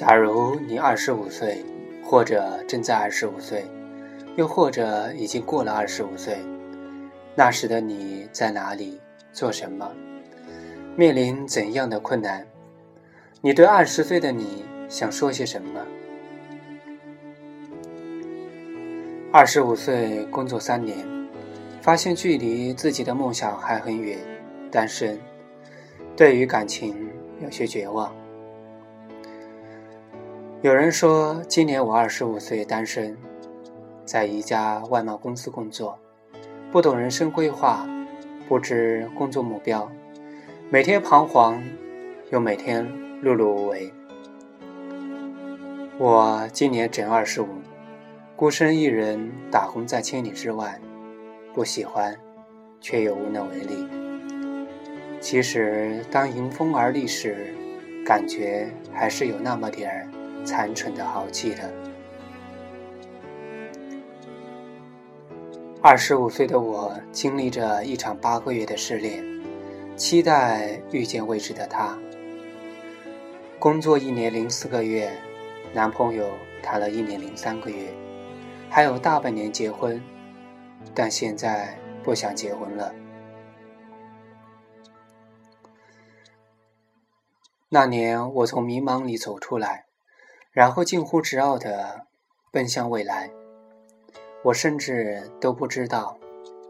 假如你二十五岁，或者正在二十五岁，又或者已经过了二十五岁，那时的你在哪里？做什么？面临怎样的困难？你对二十岁的你想说些什么？二十五岁工作三年，发现距离自己的梦想还很远，单身，对于感情有些绝望。有人说，今年我二十五岁，单身，在一家外贸公司工作，不懂人生规划，不知工作目标，每天彷徨，又每天碌碌无为。我今年整二十五，孤身一人打工在千里之外，不喜欢，却又无能为力。其实，当迎风而立时，感觉还是有那么点儿。残存的豪气的。二十五岁的我经历着一场八个月的失恋，期待遇见未知的他。工作一年零四个月，男朋友谈了一年零三个月，还有大半年结婚，但现在不想结婚了。那年我从迷茫里走出来。然后近乎执拗地奔向未来，我甚至都不知道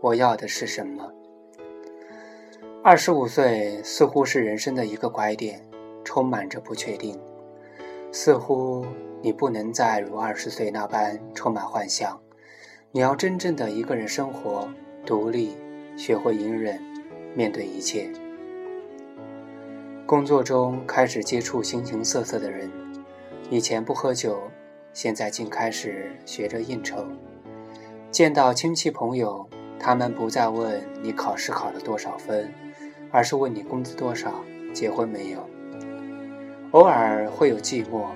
我要的是什么。二十五岁似乎是人生的一个拐点，充满着不确定。似乎你不能再如二十岁那般充满幻想，你要真正的一个人生活，独立，学会隐忍，面对一切。工作中开始接触形形色色的人。以前不喝酒，现在竟开始学着应酬。见到亲戚朋友，他们不再问你考试考了多少分，而是问你工资多少，结婚没有。偶尔会有寂寞，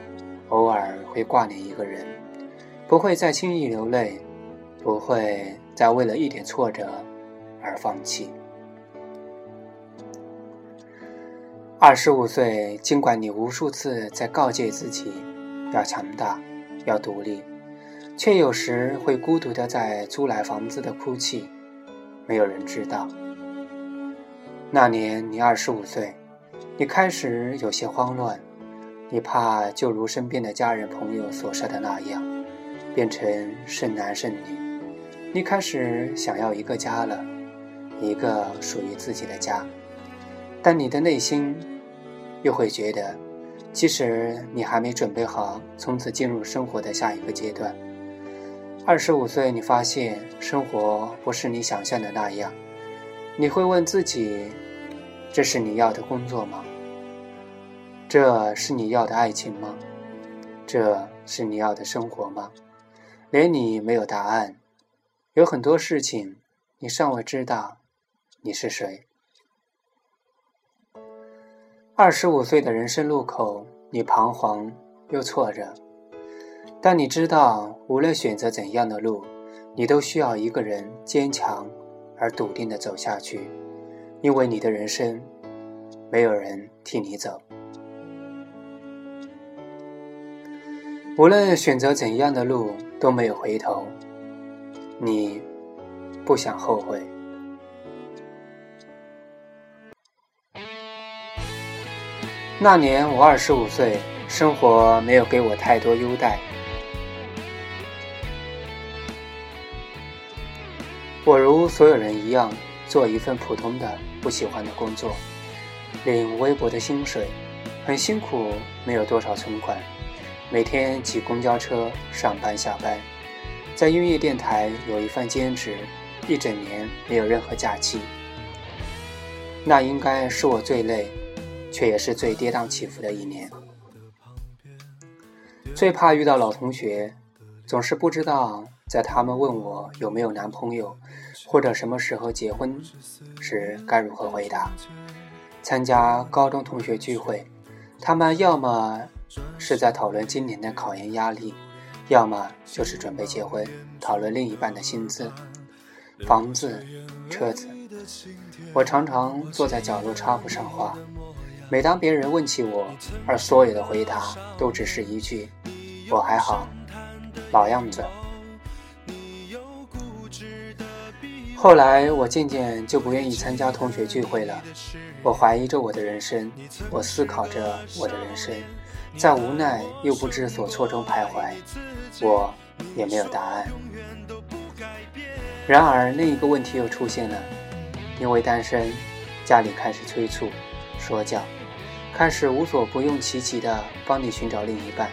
偶尔会挂念一个人，不会再轻易流泪，不会再为了一点挫折而放弃。二十五岁，尽管你无数次在告诫自己要强大、要独立，却有时会孤独的在租来房子的哭泣，没有人知道。那年你二十五岁，你开始有些慌乱，你怕就如身边的家人朋友所说的那样，变成剩男剩女，你开始想要一个家了，一个属于自己的家，但你的内心。又会觉得，其实你还没准备好从此进入生活的下一个阶段。二十五岁，你发现生活不是你想象的那样，你会问自己：这是你要的工作吗？这是你要的爱情吗？这是你要的生活吗？连你没有答案。有很多事情，你尚未知道你是谁。二十五岁的人生路口，你彷徨又挫折，但你知道，无论选择怎样的路，你都需要一个人坚强而笃定的走下去，因为你的人生，没有人替你走。无论选择怎样的路，都没有回头，你不想后悔。那年我二十五岁，生活没有给我太多优待。我如所有人一样，做一份普通的、不喜欢的工作，领微薄的薪水，很辛苦，没有多少存款，每天挤公交车上班下班。在音乐电台有一份兼职，一整年没有任何假期。那应该是我最累。却也是最跌宕起伏的一年，最怕遇到老同学，总是不知道在他们问我有没有男朋友，或者什么时候结婚时该如何回答。参加高中同学聚会，他们要么是在讨论今年的考研压力，要么就是准备结婚，讨论另一半的薪资、房子、车子。我常常坐在角落插不上话。每当别人问起我，而所有的回答都只是一句“我还好，老样子”。后来我渐渐就不愿意参加同学聚会了。我怀疑着我的人生，我思考着我的人生，在无奈又不知所措中徘徊。我也没有答案。然而另一个问题又出现了，因为单身，家里开始催促、说教，开始无所不用其极的帮你寻找另一半。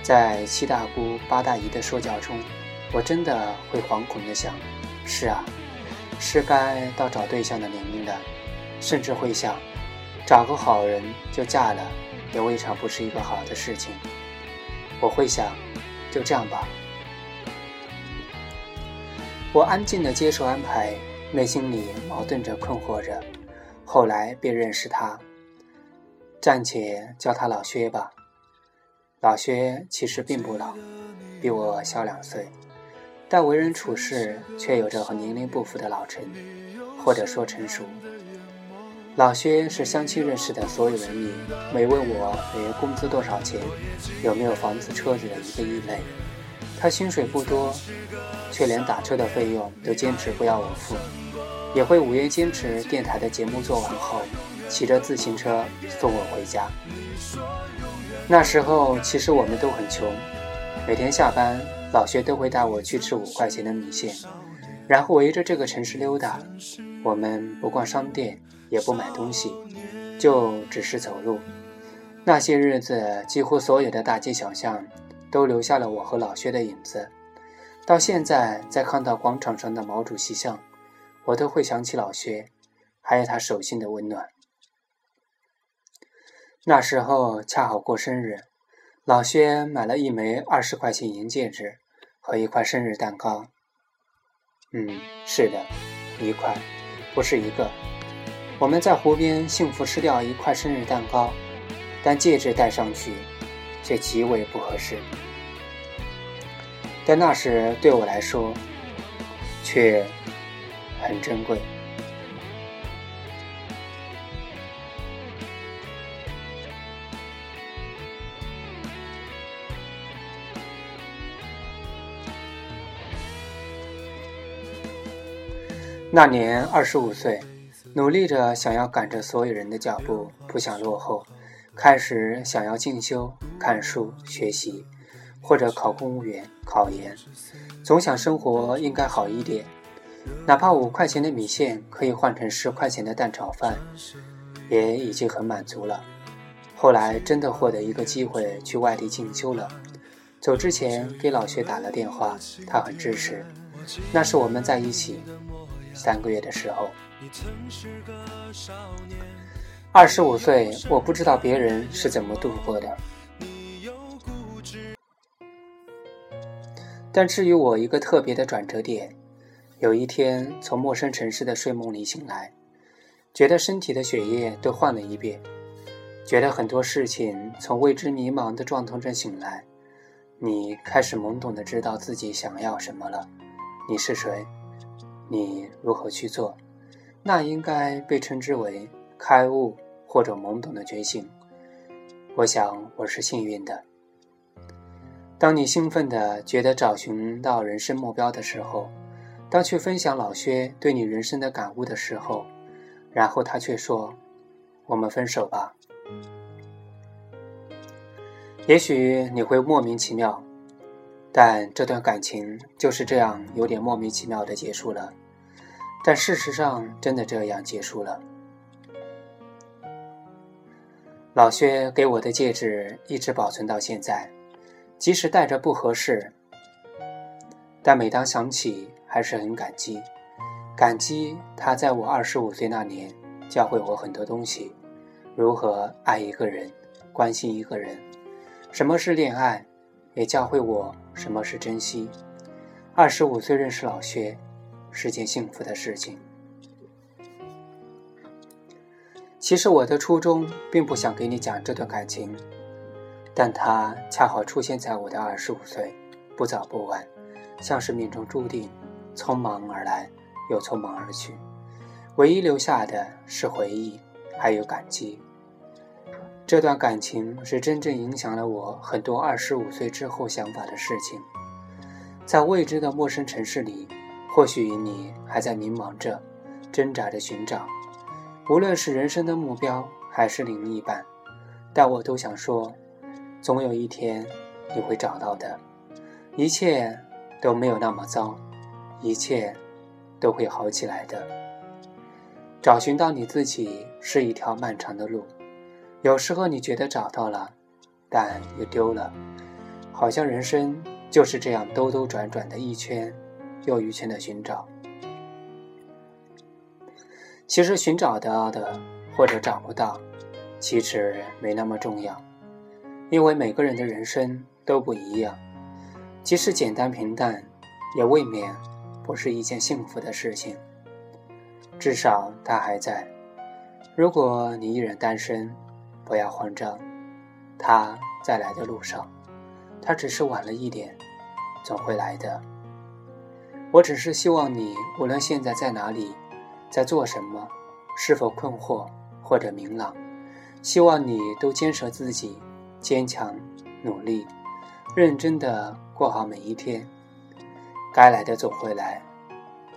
在七大姑八大姨的说教中，我真的会惶恐的想。是啊，是该到找对象的年龄了，甚至会想，找个好人就嫁了，也未尝不是一个好的事情。我会想，就这样吧。我安静的接受安排，内心里矛盾着、困惑着。后来便认识他，暂且叫他老薛吧。老薛其实并不老，比我小两岁。但为人处事却有着和年龄不符的老成，或者说成熟。老薛是相亲认识的所有人里，没问我每月工资多少钱，有没有房子车子的一个异类。他薪水不多，却连打车的费用都坚持不要我付，也会五月坚持电台的节目做完后，骑着自行车送我回家。那时候其实我们都很穷，每天下班。老薛都会带我去吃五块钱的米线，然后围着这个城市溜达。我们不逛商店，也不买东西，就只是走路。那些日子，几乎所有的大街小巷都留下了我和老薛的影子。到现在，再看到广场上的毛主席像，我都会想起老薛，还有他手心的温暖。那时候恰好过生日。老薛买了一枚二十块钱银戒指和一块生日蛋糕。嗯，是的，一块，不是一个。我们在湖边幸福吃掉一块生日蛋糕，但戒指戴上去却极为不合适。但那时对我来说，却很珍贵。那年二十五岁，努力着想要赶着所有人的脚步，不想落后，开始想要进修、看书、学习，或者考公务员、考研，总想生活应该好一点，哪怕五块钱的米线可以换成十块钱的蛋炒饭，也已经很满足了。后来真的获得一个机会去外地进修了，走之前给老薛打了电话，他很支持。那是我们在一起。三个月的时候，二十五岁，我不知道别人是怎么度过的。但至于我一个特别的转折点，有一天从陌生城市的睡梦里醒来，觉得身体的血液都换了一遍，觉得很多事情从未知迷茫的状态中醒来，你开始懵懂的知道自己想要什么了。你是谁？你如何去做？那应该被称之为开悟或者懵懂的觉醒。我想我是幸运的。当你兴奋的觉得找寻到人生目标的时候，当去分享老薛对你人生的感悟的时候，然后他却说：“我们分手吧。”也许你会莫名其妙。但这段感情就是这样有点莫名其妙的结束了，但事实上真的这样结束了。老薛给我的戒指一直保存到现在，即使戴着不合适，但每当想起还是很感激，感激他在我二十五岁那年教会我很多东西，如何爱一个人，关心一个人，什么是恋爱。也教会我什么是珍惜。二十五岁认识老薛，是件幸福的事情。其实我的初衷并不想给你讲这段感情，但它恰好出现在我的二十五岁，不早不晚，像是命中注定，匆忙而来，又匆忙而去。唯一留下的是回忆，还有感激，这段感情是真正影响了我很多二十五岁之后想法的事情。在未知的陌生城市里，或许你还在迷茫着、挣扎着寻找，无论是人生的目标还是另一半，但我都想说，总有一天你会找到的，一切都没有那么糟，一切都会好起来的。找寻到你自己是一条漫长的路。有时候你觉得找到了，但又丢了，好像人生就是这样兜兜转转的一圈又一圈的寻找。其实寻找到的或者找不到，其实没那么重要，因为每个人的人生都不一样，即使简单平淡，也未免不是一件幸福的事情。至少他还在。如果你依然单身，不要慌张，他在来的路上，他只是晚了一点，总会来的。我只是希望你，无论现在在哪里，在做什么，是否困惑或者明朗，希望你都坚守自己，坚强努力，认真的过好每一天。该来的总会来，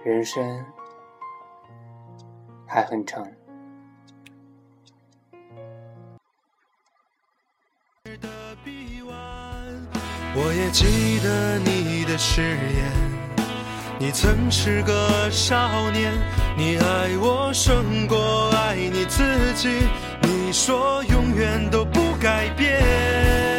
人生还很长。我也记得你的誓言，你曾是个少年，你爱我胜过爱你自己，你说永远都不改变。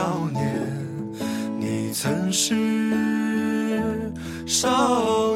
少年，你曾是少。